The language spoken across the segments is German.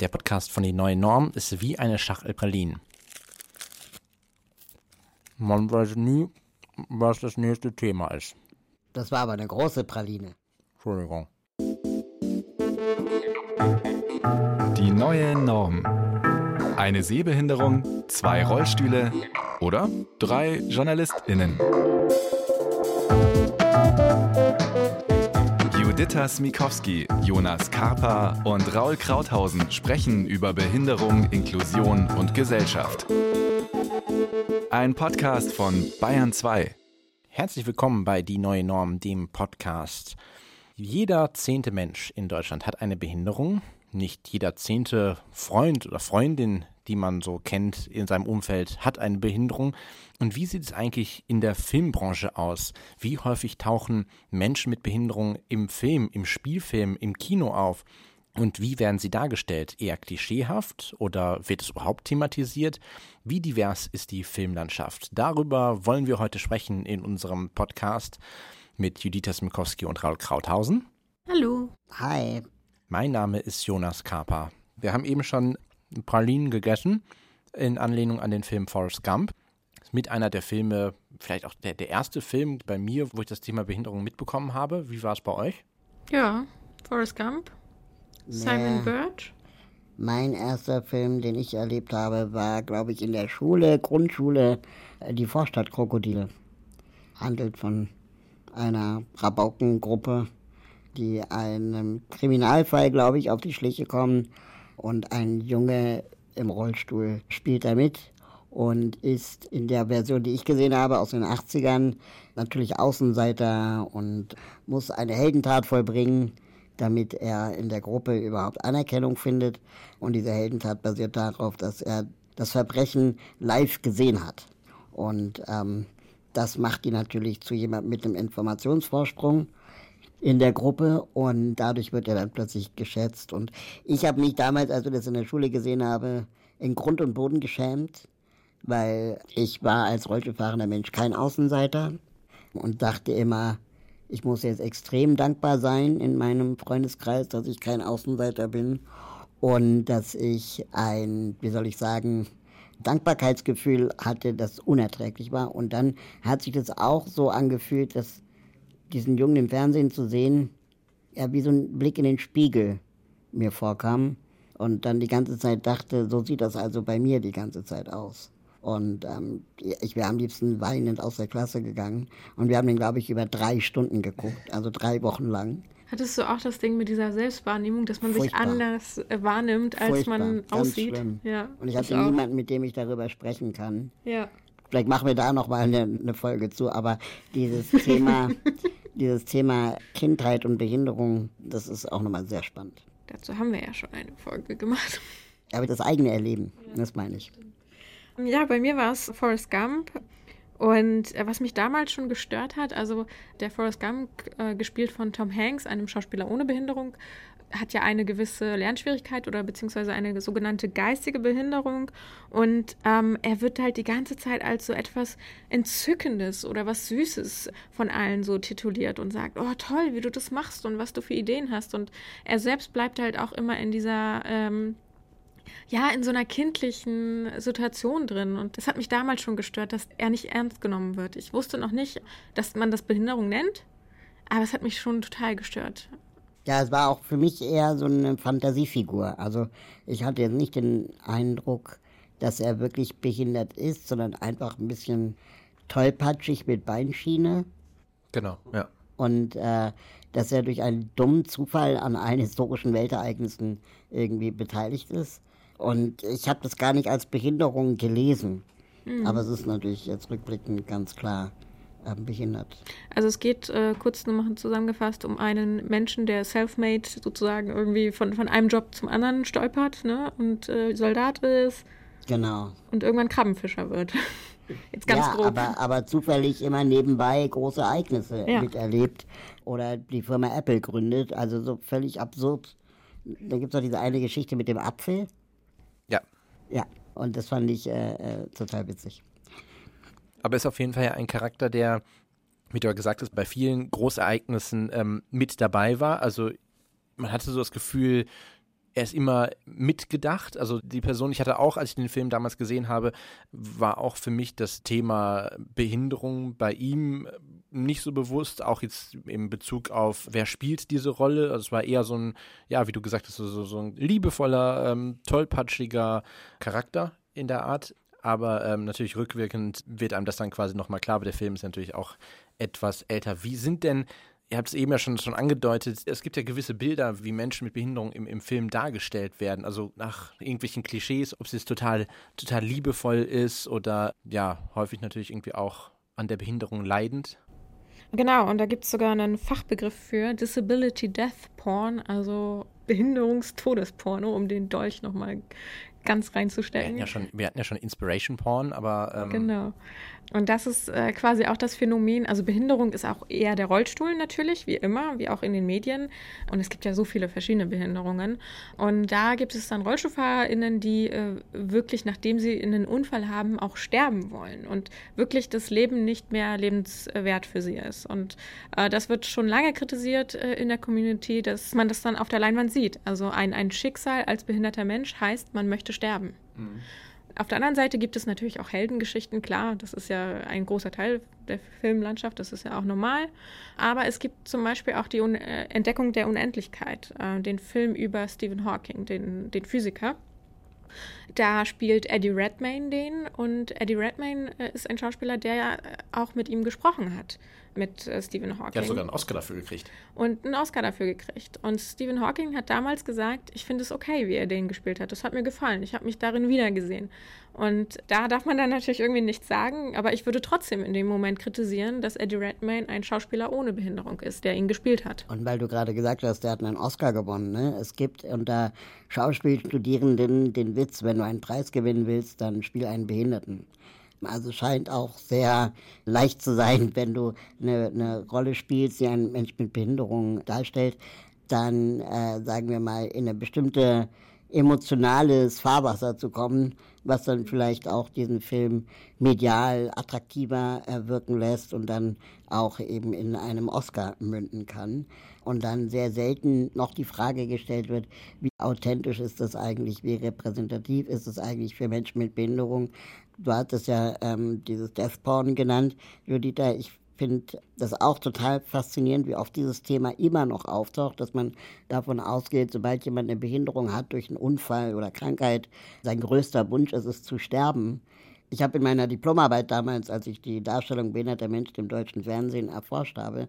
Der Podcast von Die Neue Norm ist wie eine Schachtel Pralinen. Man weiß nie, was das nächste Thema ist. Das war aber eine große Praline. Entschuldigung. Die neue Norm. Eine Sehbehinderung, zwei Rollstühle oder drei JournalistInnen. Juditha Smikowski, Jonas Karpa und Raul Krauthausen sprechen über Behinderung, Inklusion und Gesellschaft. Ein Podcast von Bayern 2. Herzlich willkommen bei Die Neue Norm, dem Podcast. Jeder zehnte Mensch in Deutschland hat eine Behinderung. Nicht jeder zehnte Freund oder Freundin, die man so kennt in seinem Umfeld, hat eine Behinderung. Und wie sieht es eigentlich in der Filmbranche aus? Wie häufig tauchen Menschen mit Behinderung im Film, im Spielfilm, im Kino auf? Und wie werden sie dargestellt? Eher klischeehaft oder wird es überhaupt thematisiert? Wie divers ist die Filmlandschaft? Darüber wollen wir heute sprechen in unserem Podcast mit Judita Smikowski und Raul Krauthausen. Hallo. Hi. Mein Name ist Jonas Karpa. Wir haben eben schon Pralinen gegessen in Anlehnung an den Film Forrest Gump. Mit einer der Filme, vielleicht auch der, der erste Film bei mir, wo ich das Thema Behinderung mitbekommen habe. Wie war es bei euch? Ja, Forrest Gump. Simon Nee. Birch. Mein erster Film, den ich erlebt habe, war, glaube ich, in der Schule, Grundschule, äh, die Vorstadtkrokodile. Handelt von einer Rabaukengruppe, die einem Kriminalfall, glaube ich, auf die Schliche kommen. Und ein Junge im Rollstuhl spielt da mit und ist in der Version, die ich gesehen habe, aus den 80ern, natürlich Außenseiter und muss eine Heldentat vollbringen, damit er in der Gruppe überhaupt Anerkennung findet. Und diese Heldentat basiert darauf, dass er das Verbrechen live gesehen hat. Und ähm, das macht ihn natürlich zu jemandem mit einem Informationsvorsprung in der Gruppe und dadurch wird er dann plötzlich geschätzt. Und ich habe mich damals, als ich das in der Schule gesehen habe, in Grund und Boden geschämt, weil ich war als Rollstuhlfahrender Mensch kein Außenseiter und dachte immer, ich muss jetzt extrem dankbar sein in meinem Freundeskreis, dass ich kein Außenseiter bin und dass ich ein, wie soll ich sagen, Dankbarkeitsgefühl hatte, das unerträglich war. Und dann hat sich das auch so angefühlt, dass diesen Jungen im Fernsehen zu sehen, ja, wie so ein Blick in den Spiegel mir vorkam. Und dann die ganze Zeit dachte, so sieht das also bei mir die ganze Zeit aus. Und ähm, ich wäre am liebsten weinend aus der Klasse gegangen. Und wir haben den, glaube ich, über drei Stunden geguckt, also drei Wochen lang. Hattest du auch das Ding mit dieser Selbstwahrnehmung, dass man sich Furchtbar. anders äh, wahrnimmt, als Furchtbar, man ganz aussieht? schlimm. Ja. Und ich hatte niemanden, mit dem ich darüber sprechen kann. Ja. Vielleicht machen wir da noch mal eine, eine Folge zu, aber dieses Thema, dieses Thema Kindheit und Behinderung, das ist auch nochmal sehr spannend. Dazu haben wir ja schon eine Folge gemacht. Aber das eigene Erleben, das meine ich. Ja, bei mir war es Forrest Gump. Und äh, was mich damals schon gestört hat, also der Forrest Gump, äh, gespielt von Tom Hanks, einem Schauspieler ohne Behinderung, hat ja eine gewisse Lernschwierigkeit oder beziehungsweise eine sogenannte geistige Behinderung. Und ähm, er wird halt die ganze Zeit als so etwas Entzückendes oder was Süßes von allen so tituliert und sagt, oh toll, wie du das machst und was du für Ideen hast. Und er selbst bleibt halt auch immer in dieser ähm, ja, in so einer kindlichen Situation drin. Und das hat mich damals schon gestört, dass er nicht ernst genommen wird. Ich wusste noch nicht, dass man das Behinderung nennt, aber es hat mich schon total gestört. Ja, es war auch für mich eher so eine Fantasiefigur. Also ich hatte jetzt nicht den Eindruck, dass er wirklich behindert ist, sondern einfach ein bisschen tollpatschig mit Beinschiene. Genau, ja. und äh, dass er durch einen dummen Zufall an allen historischen Weltereignissen irgendwie beteiligt ist. Und ich habe das gar nicht als Behinderung gelesen. Aber es ist natürlich jetzt rückblickend ganz klar ähm, behindert. Also es geht äh, kurz nochmal zusammengefasst um einen Menschen, der self-made sozusagen irgendwie von, von einem Job zum anderen stolpert ne? und äh, Soldat ist Genau. und irgendwann Krabbenfischer wird. Jetzt ganz ja, grob. Aber, aber zufällig immer nebenbei große Ereignisse Ja. miterlebt. Oder die Firma Apple gründet. Also so völlig absurd. Da gibt es doch diese eine Geschichte mit dem Apfel. Ja. Und das fand ich äh, äh, total witzig. Aber ist auf jeden Fall ja ein Charakter, der, wie du ja gesagt hast, bei vielen Großereignissen ähm, mit dabei war. Also man hatte so das Gefühl, er ist immer mitgedacht. Also die Person, ich hatte auch, als ich den Film damals gesehen habe, war auch für mich das Thema Behinderung bei ihm nicht so bewusst, auch jetzt in Bezug auf, wer spielt diese Rolle. Also es war eher so ein, ja, wie du gesagt hast, so, so ein liebevoller, ähm, tollpatschiger Charakter in der Art. Aber ähm, natürlich rückwirkend wird einem das dann quasi nochmal klar, aber der Film ist natürlich auch etwas älter. Wie sind denn ihr habt es eben ja schon, schon angedeutet, es gibt ja gewisse Bilder, wie Menschen mit Behinderung im, im Film dargestellt werden. Also nach irgendwelchen Klischees, ob es jetzt total, total liebevoll ist oder ja, häufig natürlich irgendwie auch an der Behinderung leidend. Genau, und da gibt es sogar einen Fachbegriff für Disability Death Porn, also Behinderungstodesporno, um den Dolch nochmal ganz reinzustellen. Wir hatten ja schon, wir hatten ja schon Inspiration Porn, aber. Ähm genau. Und das ist äh, quasi auch das Phänomen. Also Behinderung ist auch eher der Rollstuhl natürlich, wie immer, wie auch in den Medien. Und es gibt ja so viele verschiedene Behinderungen. Und da gibt es dann RollstuhlfahrerInnen, die äh, wirklich, nachdem sie einen Unfall haben, auch sterben wollen und wirklich das Leben nicht mehr lebenswert für sie ist. Und äh, das wird schon lange kritisiert äh, in der Community, dass man das dann auf der Leinwand sieht. Also ein, ein Schicksal als behinderter Mensch heißt, man möchte sterben. Mhm. Auf der anderen Seite gibt es natürlich auch Heldengeschichten, klar, das ist ja ein großer Teil der Filmlandschaft, das ist ja auch normal. Aber es gibt zum Beispiel auch die Un äh, Entdeckung der Unendlichkeit, äh, den Film über Stephen Hawking, den, den Physiker. Da spielt Eddie Redmayne den und Eddie Redmayne äh, ist ein Schauspieler, der ja auch mit ihm gesprochen hat mit äh, Stephen Hawking. Er hat sogar einen Oscar dafür gekriegt. Und einen Oscar dafür gekriegt. Und Stephen Hawking hat damals gesagt, ich finde es okay, wie er den gespielt hat. Das hat mir gefallen. Ich habe mich darin wiedergesehen. Und da darf man dann natürlich irgendwie nichts sagen, aber ich würde trotzdem in dem Moment kritisieren, dass Eddie Redmayne ein Schauspieler ohne Behinderung ist, der ihn gespielt hat. Und weil du gerade gesagt hast, der hat einen Oscar gewonnen. Ne? Es gibt unter Schauspielstudierenden den Witz, wenn du einen Preis gewinnen willst, dann spiel einen Behinderten. Also scheint auch sehr leicht zu sein, wenn du eine, eine Rolle spielst, die einen Mensch mit Behinderung darstellt, dann äh, sagen wir mal in eine bestimmte emotionales Fahrwasser zu kommen, was dann vielleicht auch diesen Film medial attraktiver äh, wirken lässt und dann auch eben in einem Oscar münden kann. Und dann sehr selten noch die Frage gestellt wird, wie authentisch ist das eigentlich, wie repräsentativ ist es eigentlich für Menschen mit Behinderung. Du hattest ja ähm, dieses Death Porn genannt, Judita. Ich finde das auch total faszinierend, wie oft dieses Thema immer noch auftaucht, dass man davon ausgeht, sobald jemand eine Behinderung hat durch einen Unfall oder Krankheit, sein größter Wunsch ist es zu sterben. Ich habe in meiner Diplomarbeit damals, als ich die Darstellung behinderter Menschen im deutschen Fernsehen erforscht habe,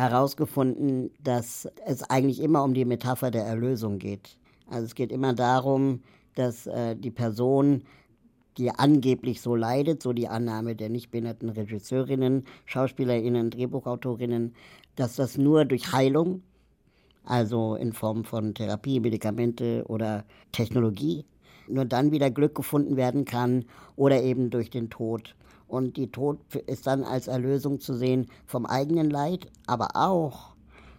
herausgefunden, dass es eigentlich immer um die Metapher der Erlösung geht. Also es geht immer darum, dass äh, die Person die angeblich so leidet, so die Annahme der nicht behinderten Regisseurinnen, Schauspielerinnen, Drehbuchautorinnen, dass das nur durch Heilung, also in Form von Therapie, Medikamente oder Technologie, nur dann wieder Glück gefunden werden kann oder eben durch den Tod. Und die Tod ist dann als Erlösung zu sehen vom eigenen Leid, aber auch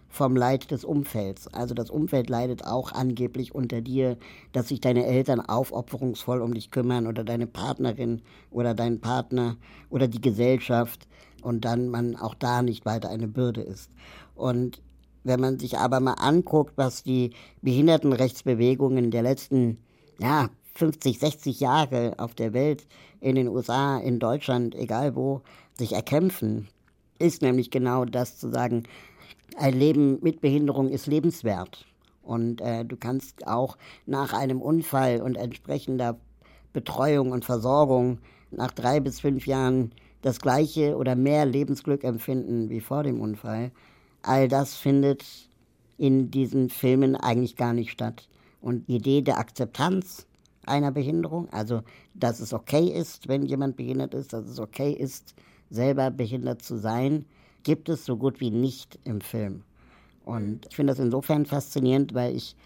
vom Leid des Umfelds. Also das Umfeld leidet auch angeblich unter dir, dass sich deine Eltern aufopferungsvoll um dich kümmern oder deine Partnerin oder dein Partner oder die Gesellschaft und dann man auch da nicht weiter eine Bürde ist. Und wenn man sich aber mal anguckt, was die Behindertenrechtsbewegungen der letzten ja, 50, 60 Jahre auf der Welt, in den USA, in Deutschland, egal wo, sich erkämpfen, ist nämlich genau das zu sagen, ein Leben mit Behinderung ist lebenswert. Und äh, du kannst auch nach einem Unfall und entsprechender Betreuung und Versorgung nach drei bis fünf Jahren das gleiche oder mehr Lebensglück empfinden wie vor dem Unfall. All das findet in diesen Filmen eigentlich gar nicht statt. Und die Idee der Akzeptanz einer Behinderung, also dass es okay ist, wenn jemand behindert ist, dass es okay ist, selber behindert zu sein, gibt es so gut wie nicht im Film. Und ich finde das insofern faszinierend, weil ich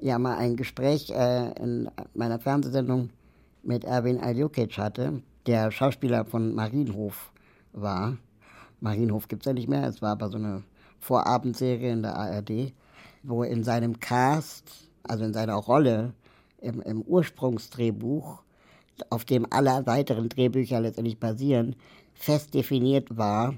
ja mal ein Gespräch äh, in meiner Fernsehsendung mit Erwin Aljukic hatte, der Schauspieler von Marienhof war. Marienhof gibt es ja nicht mehr, es war aber so eine Vorabendserie in der ARD, wo in seinem Cast, also in seiner Rolle im, im Ursprungsdrehbuch, auf dem alle weiteren Drehbücher letztendlich basieren, fest definiert war,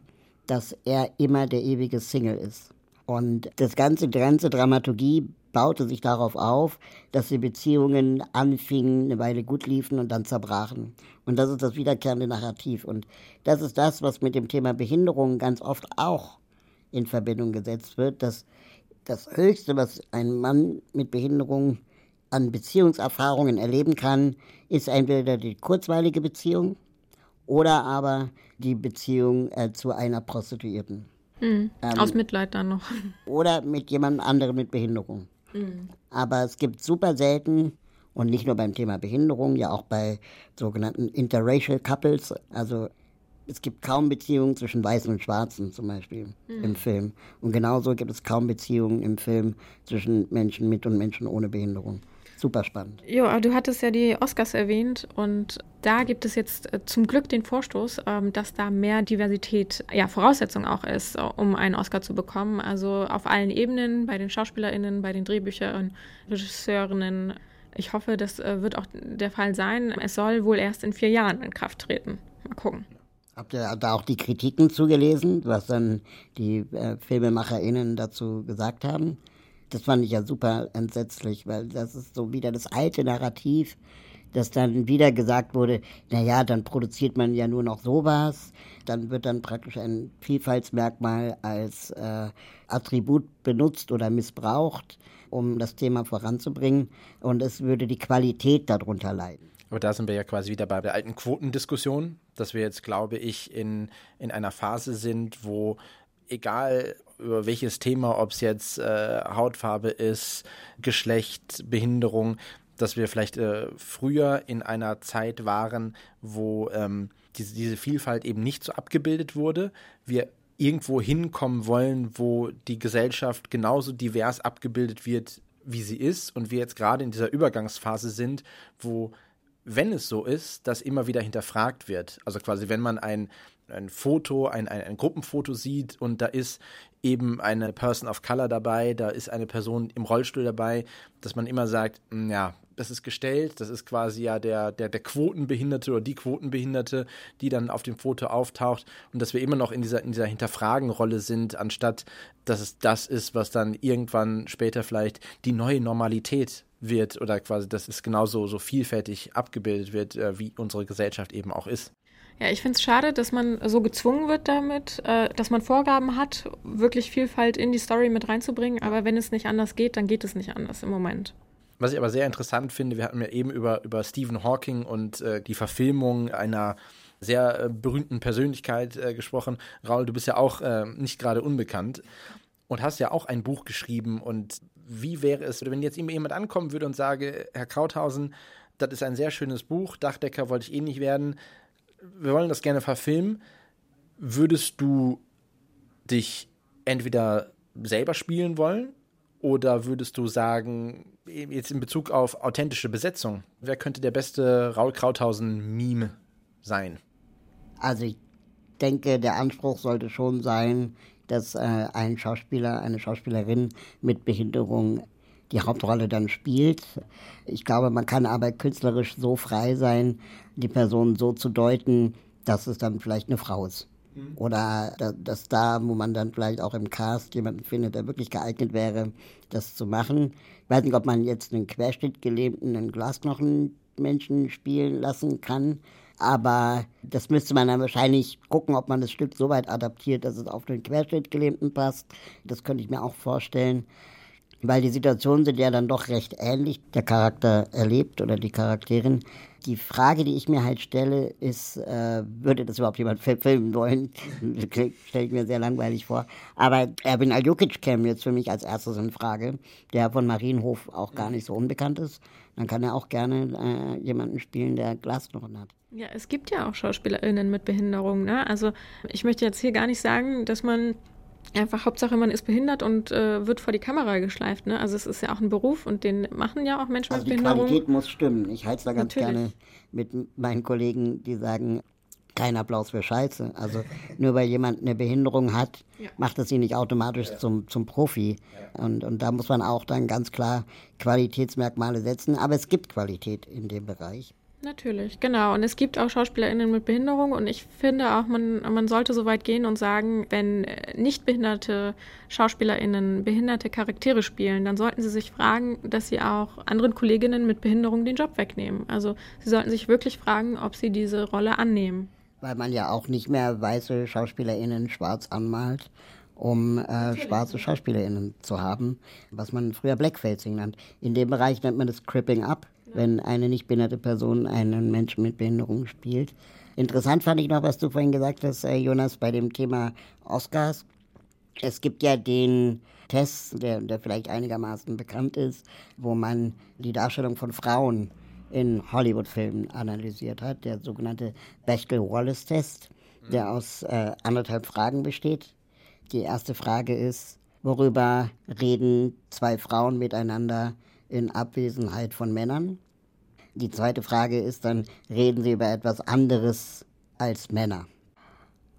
dass er immer der ewige Single ist. Und das ganze, die ganze Dramaturgie baute sich darauf auf, dass die Beziehungen anfingen, eine Weile gut liefen und dann zerbrachen. Und das ist das wiederkehrende Narrativ. Und das ist das, was mit dem Thema Behinderung ganz oft auch in Verbindung gesetzt wird, dass das Höchste, was ein Mann mit Behinderung an Beziehungserfahrungen erleben kann, ist entweder die kurzweilige Beziehung oder aber die Beziehung äh, zu einer Prostituierten. Mhm. Ähm, Aus Mitleid dann noch. Oder mit jemand anderem mit Behinderung. Mhm. Aber es gibt super selten, und nicht nur beim Thema Behinderung, ja auch bei sogenannten interracial couples, also es gibt kaum Beziehungen zwischen Weißen und Schwarzen zum Beispiel mhm. im Film. Und genauso gibt es kaum Beziehungen im Film zwischen Menschen mit und Menschen ohne Behinderung super spannend. Ja, du hattest ja die Oscars erwähnt und da gibt es jetzt äh, zum Glück den Vorstoß, ähm, dass da mehr Diversität ja Voraussetzung auch ist, äh, um einen Oscar zu bekommen. Also auf allen Ebenen, bei den SchauspielerInnen, bei den Drehbüchern, Regisseurinnen. Ich hoffe, das äh, wird auch der Fall sein. Es soll wohl erst in vier Jahren in Kraft treten. Mal gucken. Habt ihr da auch die Kritiken zugelesen, was dann die äh, FilmemacherInnen dazu gesagt haben? Das fand ich ja super entsetzlich, weil das ist so wieder das alte Narrativ, dass dann wieder gesagt wurde, naja, dann produziert man ja nur noch sowas, dann wird dann praktisch ein Vielfaltsmerkmal als äh, Attribut benutzt oder missbraucht, um das Thema voranzubringen und es würde die Qualität darunter leiden. Aber da sind wir ja quasi wieder bei der alten Quotendiskussion, dass wir jetzt, glaube ich, in, in einer Phase sind, wo egal über welches Thema, ob es jetzt äh, Hautfarbe ist, Geschlecht, Behinderung, dass wir vielleicht äh, früher in einer Zeit waren, wo ähm, diese, diese Vielfalt eben nicht so abgebildet wurde. Wir irgendwo hinkommen wollen, wo die Gesellschaft genauso divers abgebildet wird, wie sie ist und wir jetzt gerade in dieser Übergangsphase sind, wo wenn es so ist, das immer wieder hinterfragt wird. Also quasi, wenn man ein, ein Foto, ein, ein, ein Gruppenfoto sieht und da ist eben eine Person of Color dabei, da ist eine Person im Rollstuhl dabei, dass man immer sagt, hm, ja, das ist gestellt, das ist quasi ja der, der, der Quotenbehinderte oder die Quotenbehinderte, die dann auf dem Foto auftaucht und dass wir immer noch in dieser, in dieser Hinterfragenrolle sind, anstatt dass es das ist, was dann irgendwann später vielleicht die neue Normalität wird oder quasi, dass es genauso so vielfältig abgebildet wird, äh, wie unsere Gesellschaft eben auch ist. Ja, ich finde es schade, dass man so gezwungen wird damit, äh, dass man Vorgaben hat, wirklich Vielfalt in die Story mit reinzubringen. Aber wenn es nicht anders geht, dann geht es nicht anders im Moment. Was ich aber sehr interessant finde, wir hatten ja eben über, über Stephen Hawking und äh, die Verfilmung einer sehr äh, berühmten Persönlichkeit äh, gesprochen. Raul, du bist ja auch äh, nicht gerade unbekannt und hast ja auch ein Buch geschrieben. Und wie wäre es, wenn jetzt jemand ankommen würde und sage, Herr Krauthausen, das ist ein sehr schönes Buch, Dachdecker wollte ich eh nicht werden wir wollen das gerne verfilmen. Würdest du dich entweder selber spielen wollen oder würdest du sagen, jetzt in Bezug auf authentische Besetzung, wer könnte der beste Raul Krauthausen-Meme sein? Also ich denke, der Anspruch sollte schon sein, dass äh, ein Schauspieler, eine Schauspielerin mit Behinderung die Hauptrolle dann spielt. Ich glaube, man kann aber künstlerisch so frei sein, die Person so zu deuten, dass es dann vielleicht eine Frau ist. Mhm. Oder dass da, wo man dann vielleicht auch im Cast jemanden findet, der wirklich geeignet wäre, das zu machen. Ich weiß nicht, ob man jetzt einen querschnittgelähmten, einen Glasknochenmenschen spielen lassen kann. Aber das müsste man dann wahrscheinlich gucken, ob man das Stück so weit adaptiert, dass es auf den Querschnittgelähmten passt. Das könnte ich mir auch vorstellen weil die Situationen sind ja dann doch recht ähnlich, der Charakter erlebt oder die Charakterin. Die Frage, die ich mir halt stelle, ist, äh, würde das überhaupt jemand filmen wollen? Stelle ich mir sehr langweilig vor. Aber Erwin Aljukic käme jetzt für mich als erstes in Frage, der von Marienhof auch gar nicht so unbekannt ist. Dann kann er auch gerne äh, jemanden spielen, der Glasknochen hat. Ja, es gibt ja auch SchauspielerInnen mit Behinderung. Ne? Also ich möchte jetzt hier gar nicht sagen, dass man einfach Hauptsache, man ist behindert und äh, wird vor die Kamera geschleift. Ne? Also es ist ja auch ein Beruf und den machen ja auch Menschen also mit Behinderung. Die Qualität muss stimmen. Ich halte da ganz Natürlich. gerne mit meinen Kollegen, die sagen, kein Applaus für Scheiße. Also nur weil jemand eine Behinderung hat, ja. macht es ihn nicht automatisch ja. zum, zum Profi. Und, und da muss man auch dann ganz klar Qualitätsmerkmale setzen. Aber es gibt Qualität in dem Bereich. Natürlich, genau. Und es gibt auch SchauspielerInnen mit Behinderung und ich finde auch, man, man sollte so weit gehen und sagen, wenn äh, nicht behinderte SchauspielerInnen behinderte Charaktere spielen, dann sollten sie sich fragen, dass sie auch anderen Kolleginnen mit Behinderung den Job wegnehmen. Also sie sollten sich wirklich fragen, ob sie diese Rolle annehmen. Weil man ja auch nicht mehr weiße SchauspielerInnen schwarz anmalt, um äh, schwarze SchauspielerInnen zu haben, was man früher Blackfacing nennt. In dem Bereich nennt man das Cripping Up wenn eine nicht behinderte Person einen Menschen mit Behinderung spielt. Interessant fand ich noch, was du vorhin gesagt hast, äh, Jonas, bei dem Thema Oscars. Es gibt ja den Test, der, der vielleicht einigermaßen bekannt ist, wo man die Darstellung von Frauen in Hollywood-Filmen analysiert hat, der sogenannte Bechtel-Wallace-Test, der aus äh, anderthalb Fragen besteht. Die erste Frage ist, worüber reden zwei Frauen miteinander in Abwesenheit von Männern. Die zweite Frage ist dann, reden sie über etwas anderes als Männer?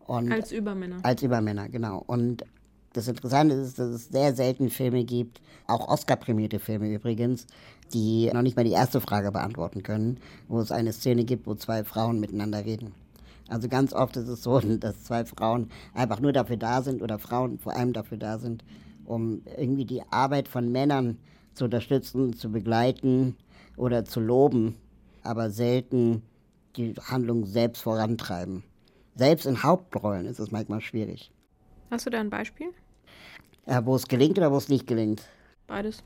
Und als Übermänner. Als Übermänner, genau. Und das Interessante ist, dass es sehr selten Filme gibt, auch Oscar-prämierte Filme übrigens, die noch nicht mal die erste Frage beantworten können, wo es eine Szene gibt, wo zwei Frauen miteinander reden. Also ganz oft ist es so, dass zwei Frauen einfach nur dafür da sind oder Frauen vor allem dafür da sind, um irgendwie die Arbeit von Männern zu unterstützen, zu begleiten oder zu loben, aber selten die Handlung selbst vorantreiben. Selbst in Hauptrollen ist es manchmal schwierig. Hast du da ein Beispiel? Ja, wo es gelingt oder wo es nicht gelingt? Beides.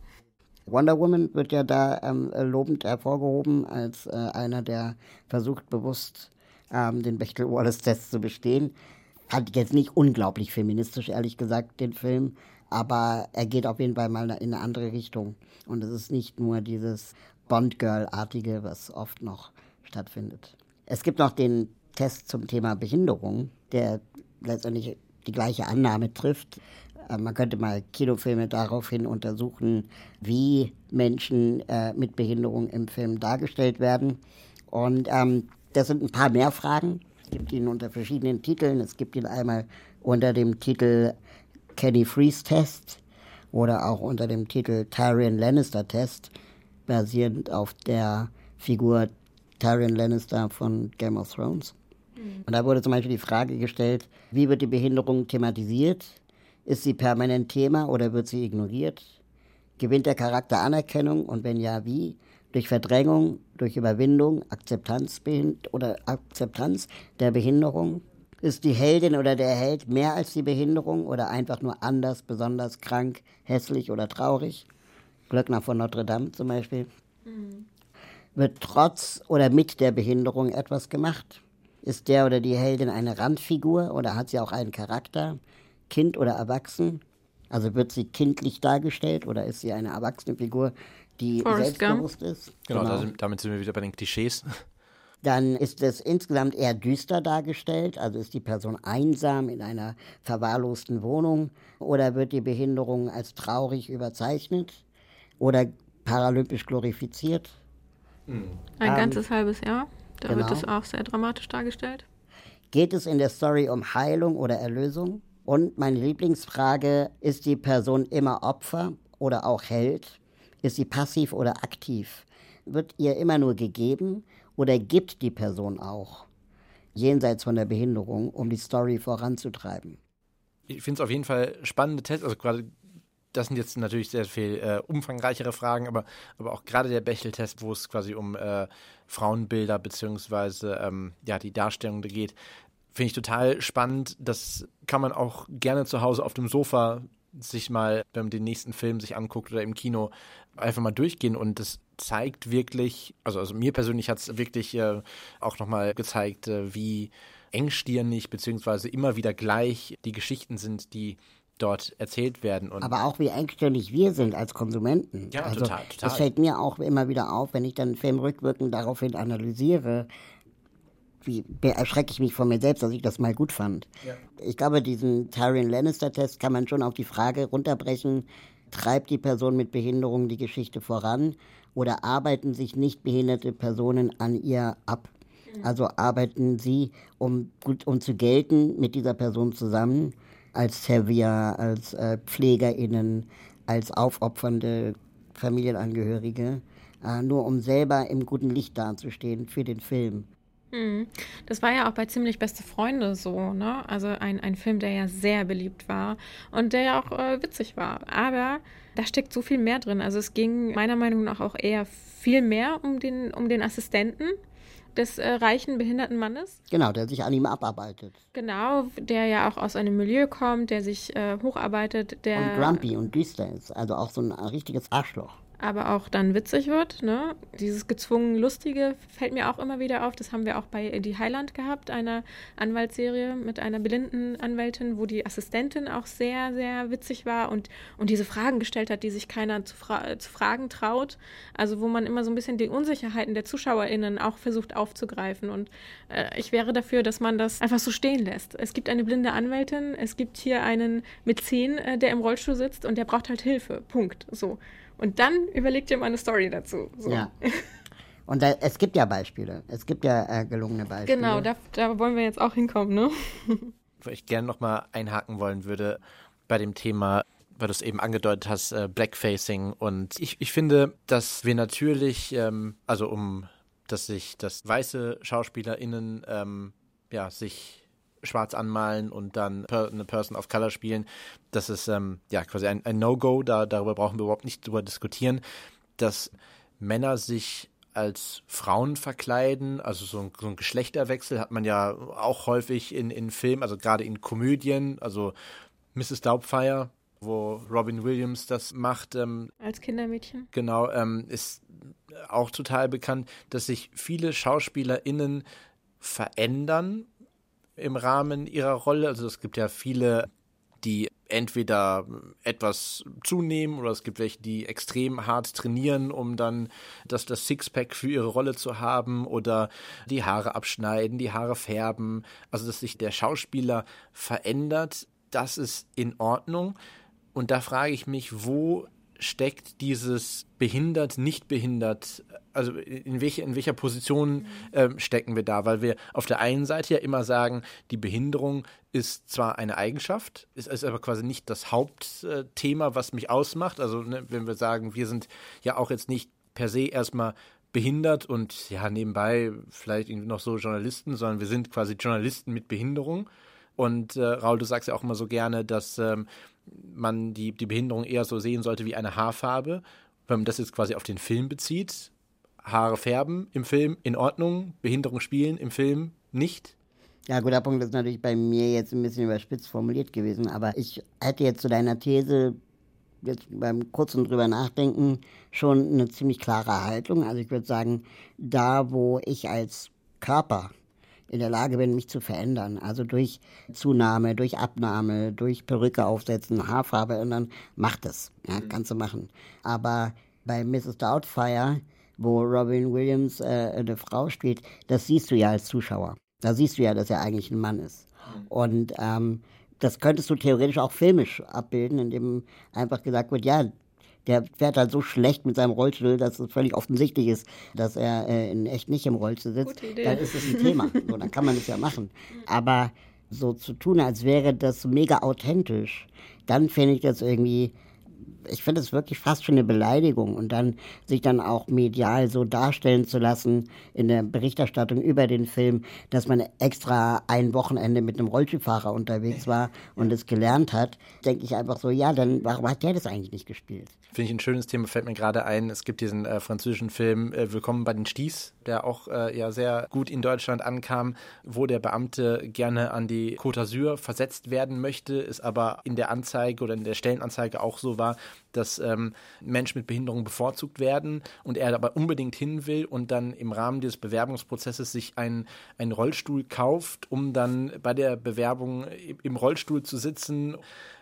Wonder Woman wird ja da ähm, lobend hervorgehoben als äh, einer, der versucht, bewusst ähm, den Bechtel-Wallace-Test zu bestehen. Ich jetzt nicht unglaublich feministisch, ehrlich gesagt, den Film aber er geht auf jeden Fall mal in eine andere Richtung. Und es ist nicht nur dieses Bond-Girl-artige, was oft noch stattfindet. Es gibt noch den Test zum Thema Behinderung, der letztendlich die gleiche Annahme trifft. Äh, man könnte mal Kinofilme daraufhin untersuchen, wie Menschen äh, mit Behinderung im Film dargestellt werden. Und ähm, das sind ein paar mehr Fragen. Es gibt ihn unter verschiedenen Titeln. Es gibt ihn einmal unter dem Titel Kenny Freeze Test oder auch unter dem Titel Tyrion Lannister Test, basierend auf der Figur Tyrion Lannister von Game of Thrones. Mhm. Und da wurde zum Beispiel die Frage gestellt, wie wird die Behinderung thematisiert? Ist sie permanent Thema oder wird sie ignoriert? Gewinnt der Charakter Anerkennung und wenn ja, wie? Durch Verdrängung, durch Überwindung, Akzeptanz oder Akzeptanz der Behinderung? Ist die Heldin oder der Held mehr als die Behinderung oder einfach nur anders, besonders krank, hässlich oder traurig? Glöckner von Notre Dame zum Beispiel. Mhm. Wird trotz oder mit der Behinderung etwas gemacht? Ist der oder die Heldin eine Randfigur oder hat sie auch einen Charakter? Kind oder erwachsen? Also wird sie kindlich dargestellt oder ist sie eine erwachsene Figur, die Forrest selbstbewusst Gump. ist? Genau, genau. Sind, damit sind wir wieder bei den Klischees. Dann ist es insgesamt eher düster dargestellt, also ist die Person einsam in einer verwahrlosten Wohnung oder wird die Behinderung als traurig überzeichnet oder paralympisch glorifiziert. Ein ähm, ganzes halbes Jahr, da genau. wird es auch sehr dramatisch dargestellt. Geht es in der Story um Heilung oder Erlösung? Und meine Lieblingsfrage, ist die Person immer Opfer oder auch Held? Ist sie passiv oder aktiv? Wird ihr immer nur gegeben oder gibt die Person auch jenseits von der Behinderung, um die Story voranzutreiben? Ich finde es auf jeden Fall spannende Tests, also gerade das sind jetzt natürlich sehr viel äh, umfangreichere Fragen, aber, aber auch gerade der Bechel-Test, wo es quasi um äh, Frauenbilder beziehungsweise ähm, ja, die Darstellung geht, finde ich total spannend. Das kann man auch gerne zu Hause auf dem Sofa sich mal, wenn man den nächsten Film sich anguckt oder im Kino, einfach mal durchgehen und das zeigt wirklich, also, also mir persönlich hat es wirklich äh, auch nochmal gezeigt, äh, wie engstirnig beziehungsweise immer wieder gleich die Geschichten sind, die dort erzählt werden. Und Aber auch wie engstirnig wir sind als Konsumenten. Ja, also, total, total. Das fällt mir auch immer wieder auf, wenn ich dann einen Film rückwirkend daraufhin analysiere, wie erschrecke ich mich von mir selbst, dass ich das mal gut fand. Ja. Ich glaube, diesen Tyrion Lannister-Test kann man schon auf die Frage runterbrechen, treibt die Person mit Behinderung die Geschichte voran oder arbeiten sich nicht behinderte Personen an ihr ab? Also arbeiten sie, um, gut, um zu gelten, mit dieser Person zusammen, als Servier, als äh, PflegerInnen, als aufopfernde Familienangehörige. äh, nur um selber im guten Licht dazustehen für den Film. Hm. Das war ja auch bei Ziemlich Beste Freunde so, ne? Also ein, ein Film, der ja sehr beliebt war und der ja auch äh, witzig war. Aber da steckt so viel mehr drin. Also es ging meiner Meinung nach auch eher viel mehr um den, um den Assistenten des äh, reichen behinderten Mannes. Genau, der sich an ihm abarbeitet. Genau, der ja auch aus einem Milieu kommt, der sich äh, hocharbeitet, der. Und grumpy und düster ist, also auch so ein richtiges Arschloch aber auch dann witzig wird. Ne? Dieses gezwungen Lustige fällt mir auch immer wieder auf. Das haben wir auch bei Die Highland gehabt, einer Anwaltsserie mit einer blinden Anwältin, wo die Assistentin auch sehr, sehr witzig war und, und diese Fragen gestellt hat, die sich keiner zu, fra zu fragen traut. Also wo man immer so ein bisschen die Unsicherheiten der ZuschauerInnen auch versucht aufzugreifen. Und äh, ich wäre dafür, dass man das einfach so stehen lässt. Es gibt eine blinde Anwältin, es gibt hier einen mit zehn, äh, der im Rollstuhl sitzt und der braucht halt Hilfe. Punkt. So. Und dann überlegt ihr mal eine Story dazu. So. Ja. Und da, es gibt ja Beispiele. Es gibt ja äh, gelungene Beispiele. Genau, da, da, wollen wir jetzt auch hinkommen, ne? Wo ich gerne nochmal einhaken wollen würde bei dem Thema, weil du es eben angedeutet hast, äh, Blackfacing. Und ich, ich finde, dass wir natürlich, ähm, also um, dass sich, dass weiße SchauspielerInnen ähm, ja, sich schwarz anmalen und dann per, eine Person of Color spielen. Das ist ähm, ja quasi ein, ein No-Go, da, darüber brauchen wir überhaupt nicht drüber diskutieren, dass Männer sich als Frauen verkleiden, also so ein, so ein, Geschlechterwechsel hat man ja auch häufig in, in Filmen, also gerade in Komödien, also Mrs. Doubtfire, wo Robin Williams das macht. Ähm, als Kindermädchen. Genau, ähm, ist auch total bekannt, dass sich viele SchauspielerInnen verändern im Rahmen ihrer Rolle. Also es gibt ja viele, die entweder etwas zunehmen oder es gibt welche, die extrem hart trainieren, um dann das, das Sixpack für ihre Rolle zu haben oder die Haare abschneiden, die Haare färben. Also dass sich der Schauspieler verändert, das ist in Ordnung. Und da frage ich mich, wo steckt dieses behindert, nicht behindert, also in, welche, in welcher Position ähm, stecken wir da? Weil wir auf der einen Seite ja immer sagen, die Behinderung ist zwar eine Eigenschaft, ist, ist aber quasi nicht das Hauptthema, was mich ausmacht. Also ne, wenn wir sagen, wir sind ja auch jetzt nicht per se erstmal behindert und ja nebenbei vielleicht noch so Journalisten, sondern wir sind quasi Journalisten mit Behinderung. Und äh, Raul, du sagst ja auch immer so gerne, dass ähm, man die, die Behinderung eher so sehen sollte wie eine Haarfarbe. Wenn man das jetzt quasi auf den Film bezieht, Haare färben im Film in Ordnung, Behinderung spielen im Film nicht. Ja, guter Punkt ist natürlich bei mir jetzt ein bisschen überspitzt formuliert gewesen, aber ich hätte jetzt zu deiner These jetzt beim kurzen drüber nachdenken schon eine ziemlich klare Haltung. Also ich würde sagen, da wo ich als Körper in der Lage bin, mich zu verändern. Also durch Zunahme, durch Abnahme, durch Perücke aufsetzen, Haarfarbe ändern, macht es. Ja, mhm. kannst du machen. Aber bei Mrs. Doubtfire, wo Robin Williams äh, eine Frau spielt, das siehst du ja als Zuschauer. Da siehst du ja, dass er eigentlich ein Mann ist. Mhm. Und ähm, das könntest du theoretisch auch filmisch abbilden, indem einfach gesagt wird, ja, der fährt halt so schlecht mit seinem Rollstuhl, dass es völlig offensichtlich ist, dass er äh, in echt nicht im Rollstuhl sitzt. Dann ist es ein Thema. so, dann kann man es ja machen. Aber so zu tun, als wäre das mega authentisch, dann finde ich das irgendwie ich finde es wirklich fast schon eine Beleidigung und dann sich dann auch medial so darstellen zu lassen in der Berichterstattung über den Film, dass man extra ein Wochenende mit einem Rollstuhlfahrer unterwegs war und es gelernt hat, denke ich einfach so, ja, dann warum hat der das eigentlich nicht gespielt? Finde ich ein schönes Thema, fällt mir gerade ein. Es gibt diesen äh, französischen Film äh, Willkommen bei den Sties, der auch äh, ja sehr gut in Deutschland ankam, wo der Beamte gerne an die Côte d'Azur versetzt werden möchte, es aber in der Anzeige oder in der Stellenanzeige auch so war, dass ähm, Menschen mit Behinderung bevorzugt werden und er aber unbedingt hin will und dann im Rahmen dieses Bewerbungsprozesses sich einen, einen Rollstuhl kauft, um dann bei der Bewerbung im Rollstuhl zu sitzen,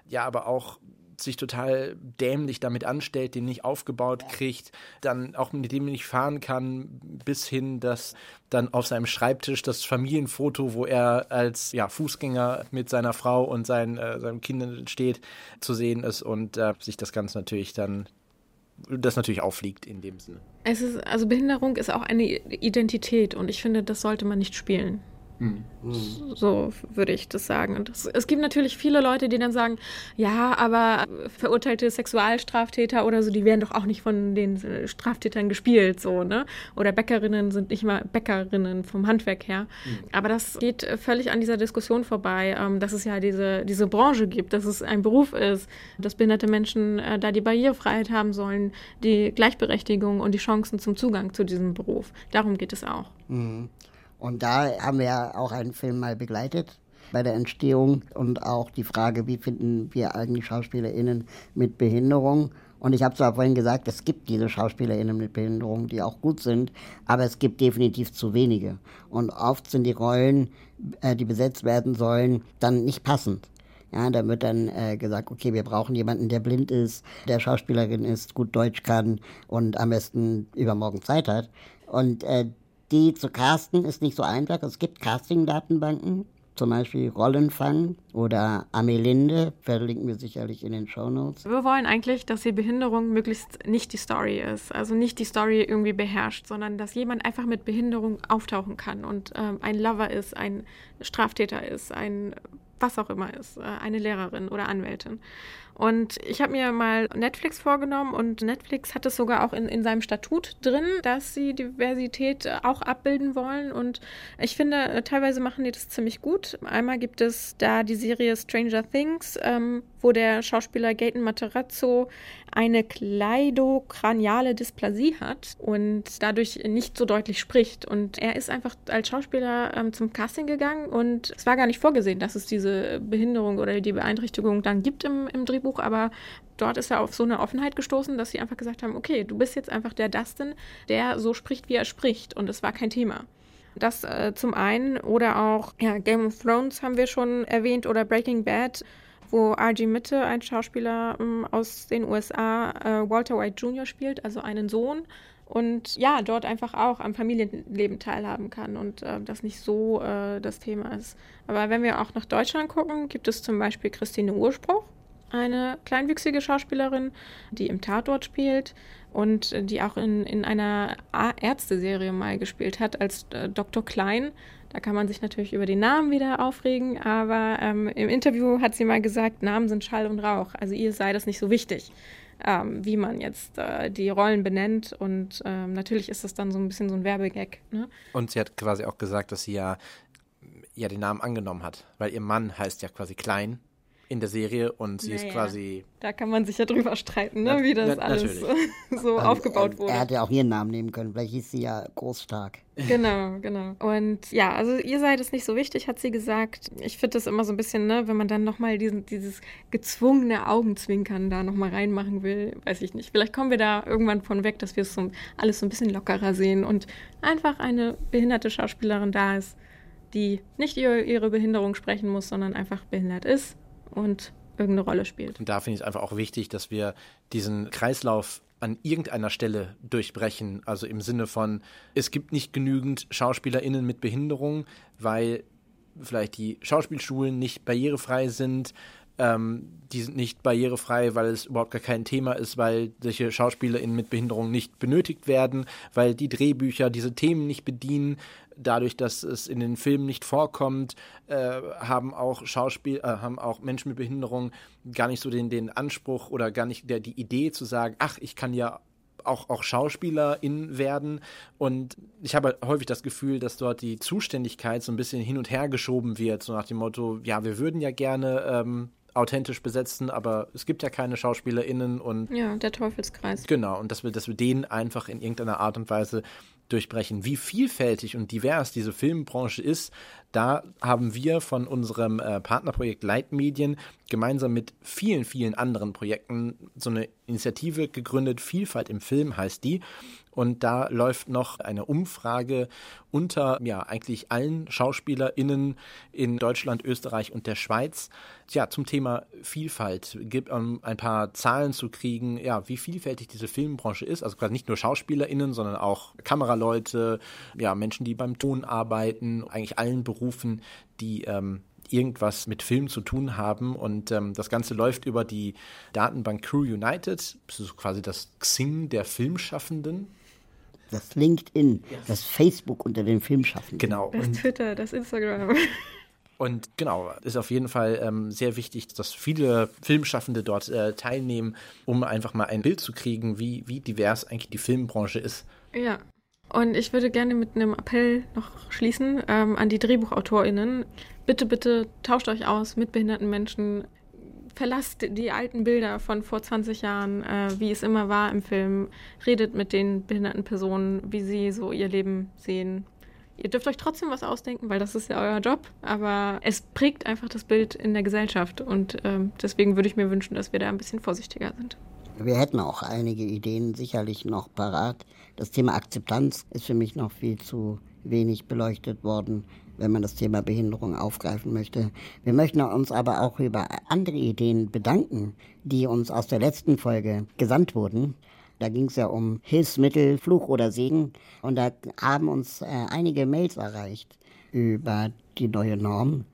ja, aber auch sich total dämlich damit anstellt, den nicht aufgebaut kriegt, dann auch mit dem nicht fahren kann, bis hin, dass dann auf seinem Schreibtisch das Familienfoto, wo er als ja, Fußgänger mit seiner Frau und seinen, äh, seinen Kindern steht, zu sehen ist und äh, sich das Ganze natürlich dann das natürlich auffliegt in dem Sinne. Es ist, also Behinderung ist auch eine Identität und ich finde, das sollte man nicht spielen. Mhm. So würde ich das sagen. Und das, es gibt natürlich viele Leute, die dann sagen, ja, aber verurteilte Sexualstraftäter oder so, die werden doch auch nicht von den Straftätern gespielt, so, ne? Oder Bäckerinnen sind nicht mal Bäckerinnen vom Handwerk her. Mhm. Aber das geht völlig an dieser Diskussion vorbei, ähm, dass es ja diese, diese Branche gibt, dass es ein Beruf ist, dass behinderte Menschen äh, da die Barrierefreiheit haben sollen, die Gleichberechtigung und die Chancen zum Zugang zu diesem Beruf. Darum geht es auch. Mhm. Und da haben wir ja auch einen Film mal begleitet bei der Entstehung und auch die Frage, wie finden wir eigentlich SchauspielerInnen mit Behinderung. Und ich habe zwar vorhin gesagt, es gibt diese SchauspielerInnen mit Behinderung, die auch gut sind, aber es gibt definitiv zu wenige. Und oft sind die Rollen, äh, die besetzt werden sollen, dann nicht passend. Ja, da wird dann äh, gesagt, okay, wir brauchen jemanden, der blind ist, der Schauspielerin ist, gut Deutsch kann und am besten übermorgen Zeit hat. Und äh, die zu casten ist nicht so einfach. Es gibt Casting-Datenbanken, zum Beispiel Rollenfang oder Amelinde, verlinken wir sicherlich in den Shownotes. Wir wollen eigentlich, dass die Behinderung möglichst nicht die Story ist, also nicht die Story irgendwie beherrscht, sondern dass jemand einfach mit Behinderung auftauchen kann und ähm, ein Lover ist, ein Straftäter ist, ein was auch immer ist, äh, eine Lehrerin oder Anwältin. Und ich habe mir mal Netflix vorgenommen und Netflix hat es sogar auch in, in seinem Statut drin, dass sie Diversität äh, auch abbilden wollen. Und ich finde, äh, teilweise machen die das ziemlich gut. Einmal gibt es da die Serie Stranger Things, ähm, wo der Schauspieler Gaten Materazzo eine kleidokraniale Dysplasie hat und dadurch nicht so deutlich spricht. Und er ist einfach als Schauspieler ähm, zum Casting gegangen und es war gar nicht vorgesehen, dass es diese Behinderung oder die Beeinträchtigung dann gibt im, im Drehbuch, aber dort ist er auf so eine Offenheit gestoßen, dass sie einfach gesagt haben, okay, du bist jetzt einfach der Dustin, der so spricht, wie er spricht. Und es war kein Thema. Das äh, zum einen oder auch ja, Game of Thrones haben wir schon erwähnt oder Breaking Bad wo R.G. Mitte, ein Schauspieler ähm, aus den USA, äh, Walter White Jr. spielt, also einen Sohn. Und ja, dort einfach auch am Familienleben teilhaben kann und äh, das nicht so äh, das Thema ist. Aber wenn wir auch nach Deutschland gucken, gibt es zum Beispiel Christine Urspruch, eine kleinwüchsige Schauspielerin, die im Tatort spielt und die auch in, in einer Ärzteserie mal gespielt hat als äh, Dr. Klein. Da kann man sich natürlich über den Namen wieder aufregen, aber ähm, im Interview hat sie mal gesagt, Namen sind Schall und Rauch. Also ihr sei das nicht so wichtig, ähm, wie man jetzt äh, die Rollen benennt. Und ähm, natürlich ist das dann so ein bisschen so ein Werbegag. Ne? Und sie hat quasi auch gesagt, dass sie ja, ja den Namen angenommen hat, weil ihr Mann heißt ja quasi Klein in der Serie und sie naja, ist quasi. Da kann man sich ja drüber streiten, ne? wie das na, alles so also, aufgebaut wurde. Er hätte ja auch ihren Namen nehmen können, vielleicht hieß sie ja Großstark. Genau, genau. Und ja, also ihr seid es nicht so wichtig, hat sie gesagt. Ich finde das immer so ein bisschen, ne, wenn man dann nochmal dieses gezwungene Augenzwinkern da nochmal reinmachen will, weiß ich nicht. Vielleicht kommen wir da irgendwann von weg, dass wir es so alles so ein bisschen lockerer sehen und einfach eine behinderte Schauspielerin da ist, die nicht über ihre Behinderung sprechen muss, sondern einfach behindert ist und irgendeine Rolle spielt. Und da finde ich es einfach auch wichtig, dass wir diesen Kreislauf an irgendeiner Stelle durchbrechen. Also im Sinne von, es gibt nicht genügend SchauspielerInnen mit Behinderung, weil vielleicht die Schauspielschulen nicht barrierefrei sind. Ähm, die sind nicht barrierefrei, weil es überhaupt gar kein Thema ist, weil solche SchauspielerInnen mit Behinderung nicht benötigt werden, weil die Drehbücher diese Themen nicht bedienen dadurch, dass es in den Filmen nicht vorkommt, äh, haben auch Schauspiel, äh, haben auch Menschen mit Behinderung gar nicht so den, den Anspruch oder gar nicht der, die Idee zu sagen, ach, ich kann ja auch, auch Schauspielerin werden. Und ich habe häufig das Gefühl, dass dort die Zuständigkeit so ein bisschen hin und her geschoben wird, so nach dem Motto, ja, wir würden ja gerne ähm, authentisch besetzen, aber es gibt ja keine SchauspielerInnen und. Ja, der Teufelskreis. Genau, und dass wir, dass wir den einfach in irgendeiner Art und Weise durchbrechen. Wie vielfältig und divers diese Filmbranche ist, da haben wir von unserem äh, Partnerprojekt Leitmedien gemeinsam mit vielen, vielen anderen Projekten so eine Initiative gegründet. Vielfalt im Film heißt die. Und da läuft noch eine Umfrage unter ja eigentlich allen SchauspielerInnen in Deutschland, Österreich und der Schweiz. Ja, zum Thema Vielfalt. Gibt um ein paar Zahlen zu kriegen, ja, wie vielfältig diese Filmbranche ist. Also quasi nicht nur SchauspielerInnen, sondern auch Kameraleute, ja, Menschen, die beim Ton arbeiten, eigentlich allen Berufen, die ähm, irgendwas mit Film zu tun haben. Und ähm, das Ganze läuft über die Datenbank Crew United. Das ist quasi das Xing der Filmschaffenden das LinkedIn, das Facebook unter den Filmschaffenden. Genau. Das Und, Twitter, das Instagram. und genau, ist auf jeden Fall ähm, sehr wichtig, dass viele Filmschaffende dort äh, teilnehmen, um einfach mal ein Bild zu kriegen, wie, wie divers eigentlich die Filmbranche ist. Ja. Und ich würde gerne mit einem Appell noch schließen ähm, an die DrehbuchautorInnen. Bitte, bitte tauscht euch aus mit behinderten Menschen. Verlasst die alten Bilder von vor 20 Jahren, äh, wie es immer war im Film. Redet mit den behinderten Personen, wie sie so ihr Leben sehen. Ihr dürft euch trotzdem was ausdenken, weil das ist ja euer Job, aber es prägt einfach das Bild in der Gesellschaft und ähm, deswegen würde ich mir wünschen, dass wir da ein bisschen vorsichtiger sind. Wir hätten auch einige Ideen sicherlich noch parat. Das Thema Akzeptanz ist für mich noch viel zu wenig beleuchtet worden, wenn man das Thema Behinderung aufgreifen möchte. Wir möchten uns aber auch über andere Ideen bedanken, die uns aus der letzten Folge gesandt wurden. Da ging es ja um Hilfsmittel, Fluch oder Segen. Und da haben uns äh, einige Mails erreicht über die neue Norm,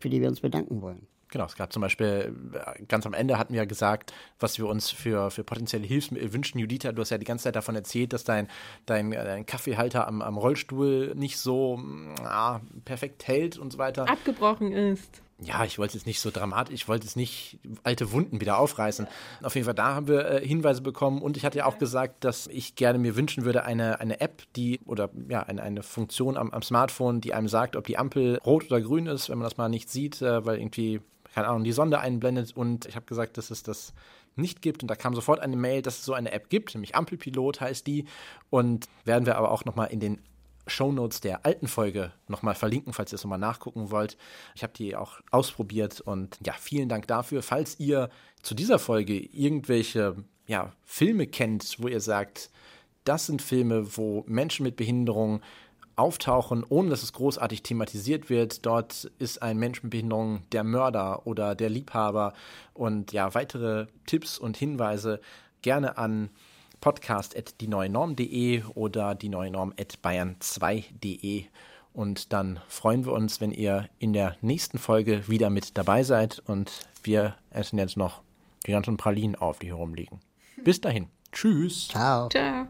für die wir uns bedanken wollen. Genau, es gab zum Beispiel, äh, ganz am Ende hatten wir ja gesagt, was wir uns für, für potenzielle Hilfsmittel wünschen. Judita, du hast ja die ganze Zeit davon erzählt, dass dein, dein, äh, dein Kaffeehalter am, am Rollstuhl nicht so ah, perfekt hält und so weiter. Abgebrochen ist. Ja, ich wollte jetzt nicht so dramatisch, ich wollte jetzt nicht alte Wunden wieder aufreißen. Auf jeden Fall, da haben wir äh, Hinweise bekommen und ich hatte ja auch gesagt, dass ich gerne mir wünschen würde, eine, eine App, die oder ja, eine, eine Funktion am, am Smartphone, die einem sagt, ob die Ampel rot oder grün ist, wenn man das mal nicht sieht, äh, weil irgendwie keine Ahnung, die Sonde einblendet und ich habe gesagt, dass es das nicht gibt und da kam sofort eine Mail, dass es so eine App gibt, nämlich Ampelpilot heißt die und werden wir aber auch nochmal in den Shownotes der alten Folge nochmal verlinken, falls ihr es nochmal nachgucken wollt. Ich habe die auch ausprobiert und ja, vielen Dank dafür. Falls ihr zu dieser Folge irgendwelche ja, Filme kennt, wo ihr sagt, das sind Filme, wo Menschen mit Behinderung auftauchen, ohne dass es großartig thematisiert wird. Dort ist ein Mensch mit Behinderung der Mörder oder der Liebhaber und ja, weitere Tipps und Hinweise gerne an podcast.dieneuenorm.de oder die neue Norm.bayern2.de und dann freuen wir uns, wenn ihr in der nächsten Folge wieder mit dabei seid und wir essen jetzt noch die ganzen Pralinen auf, die hier rumliegen. Bis dahin. Tschüss. Ciao. Ciao.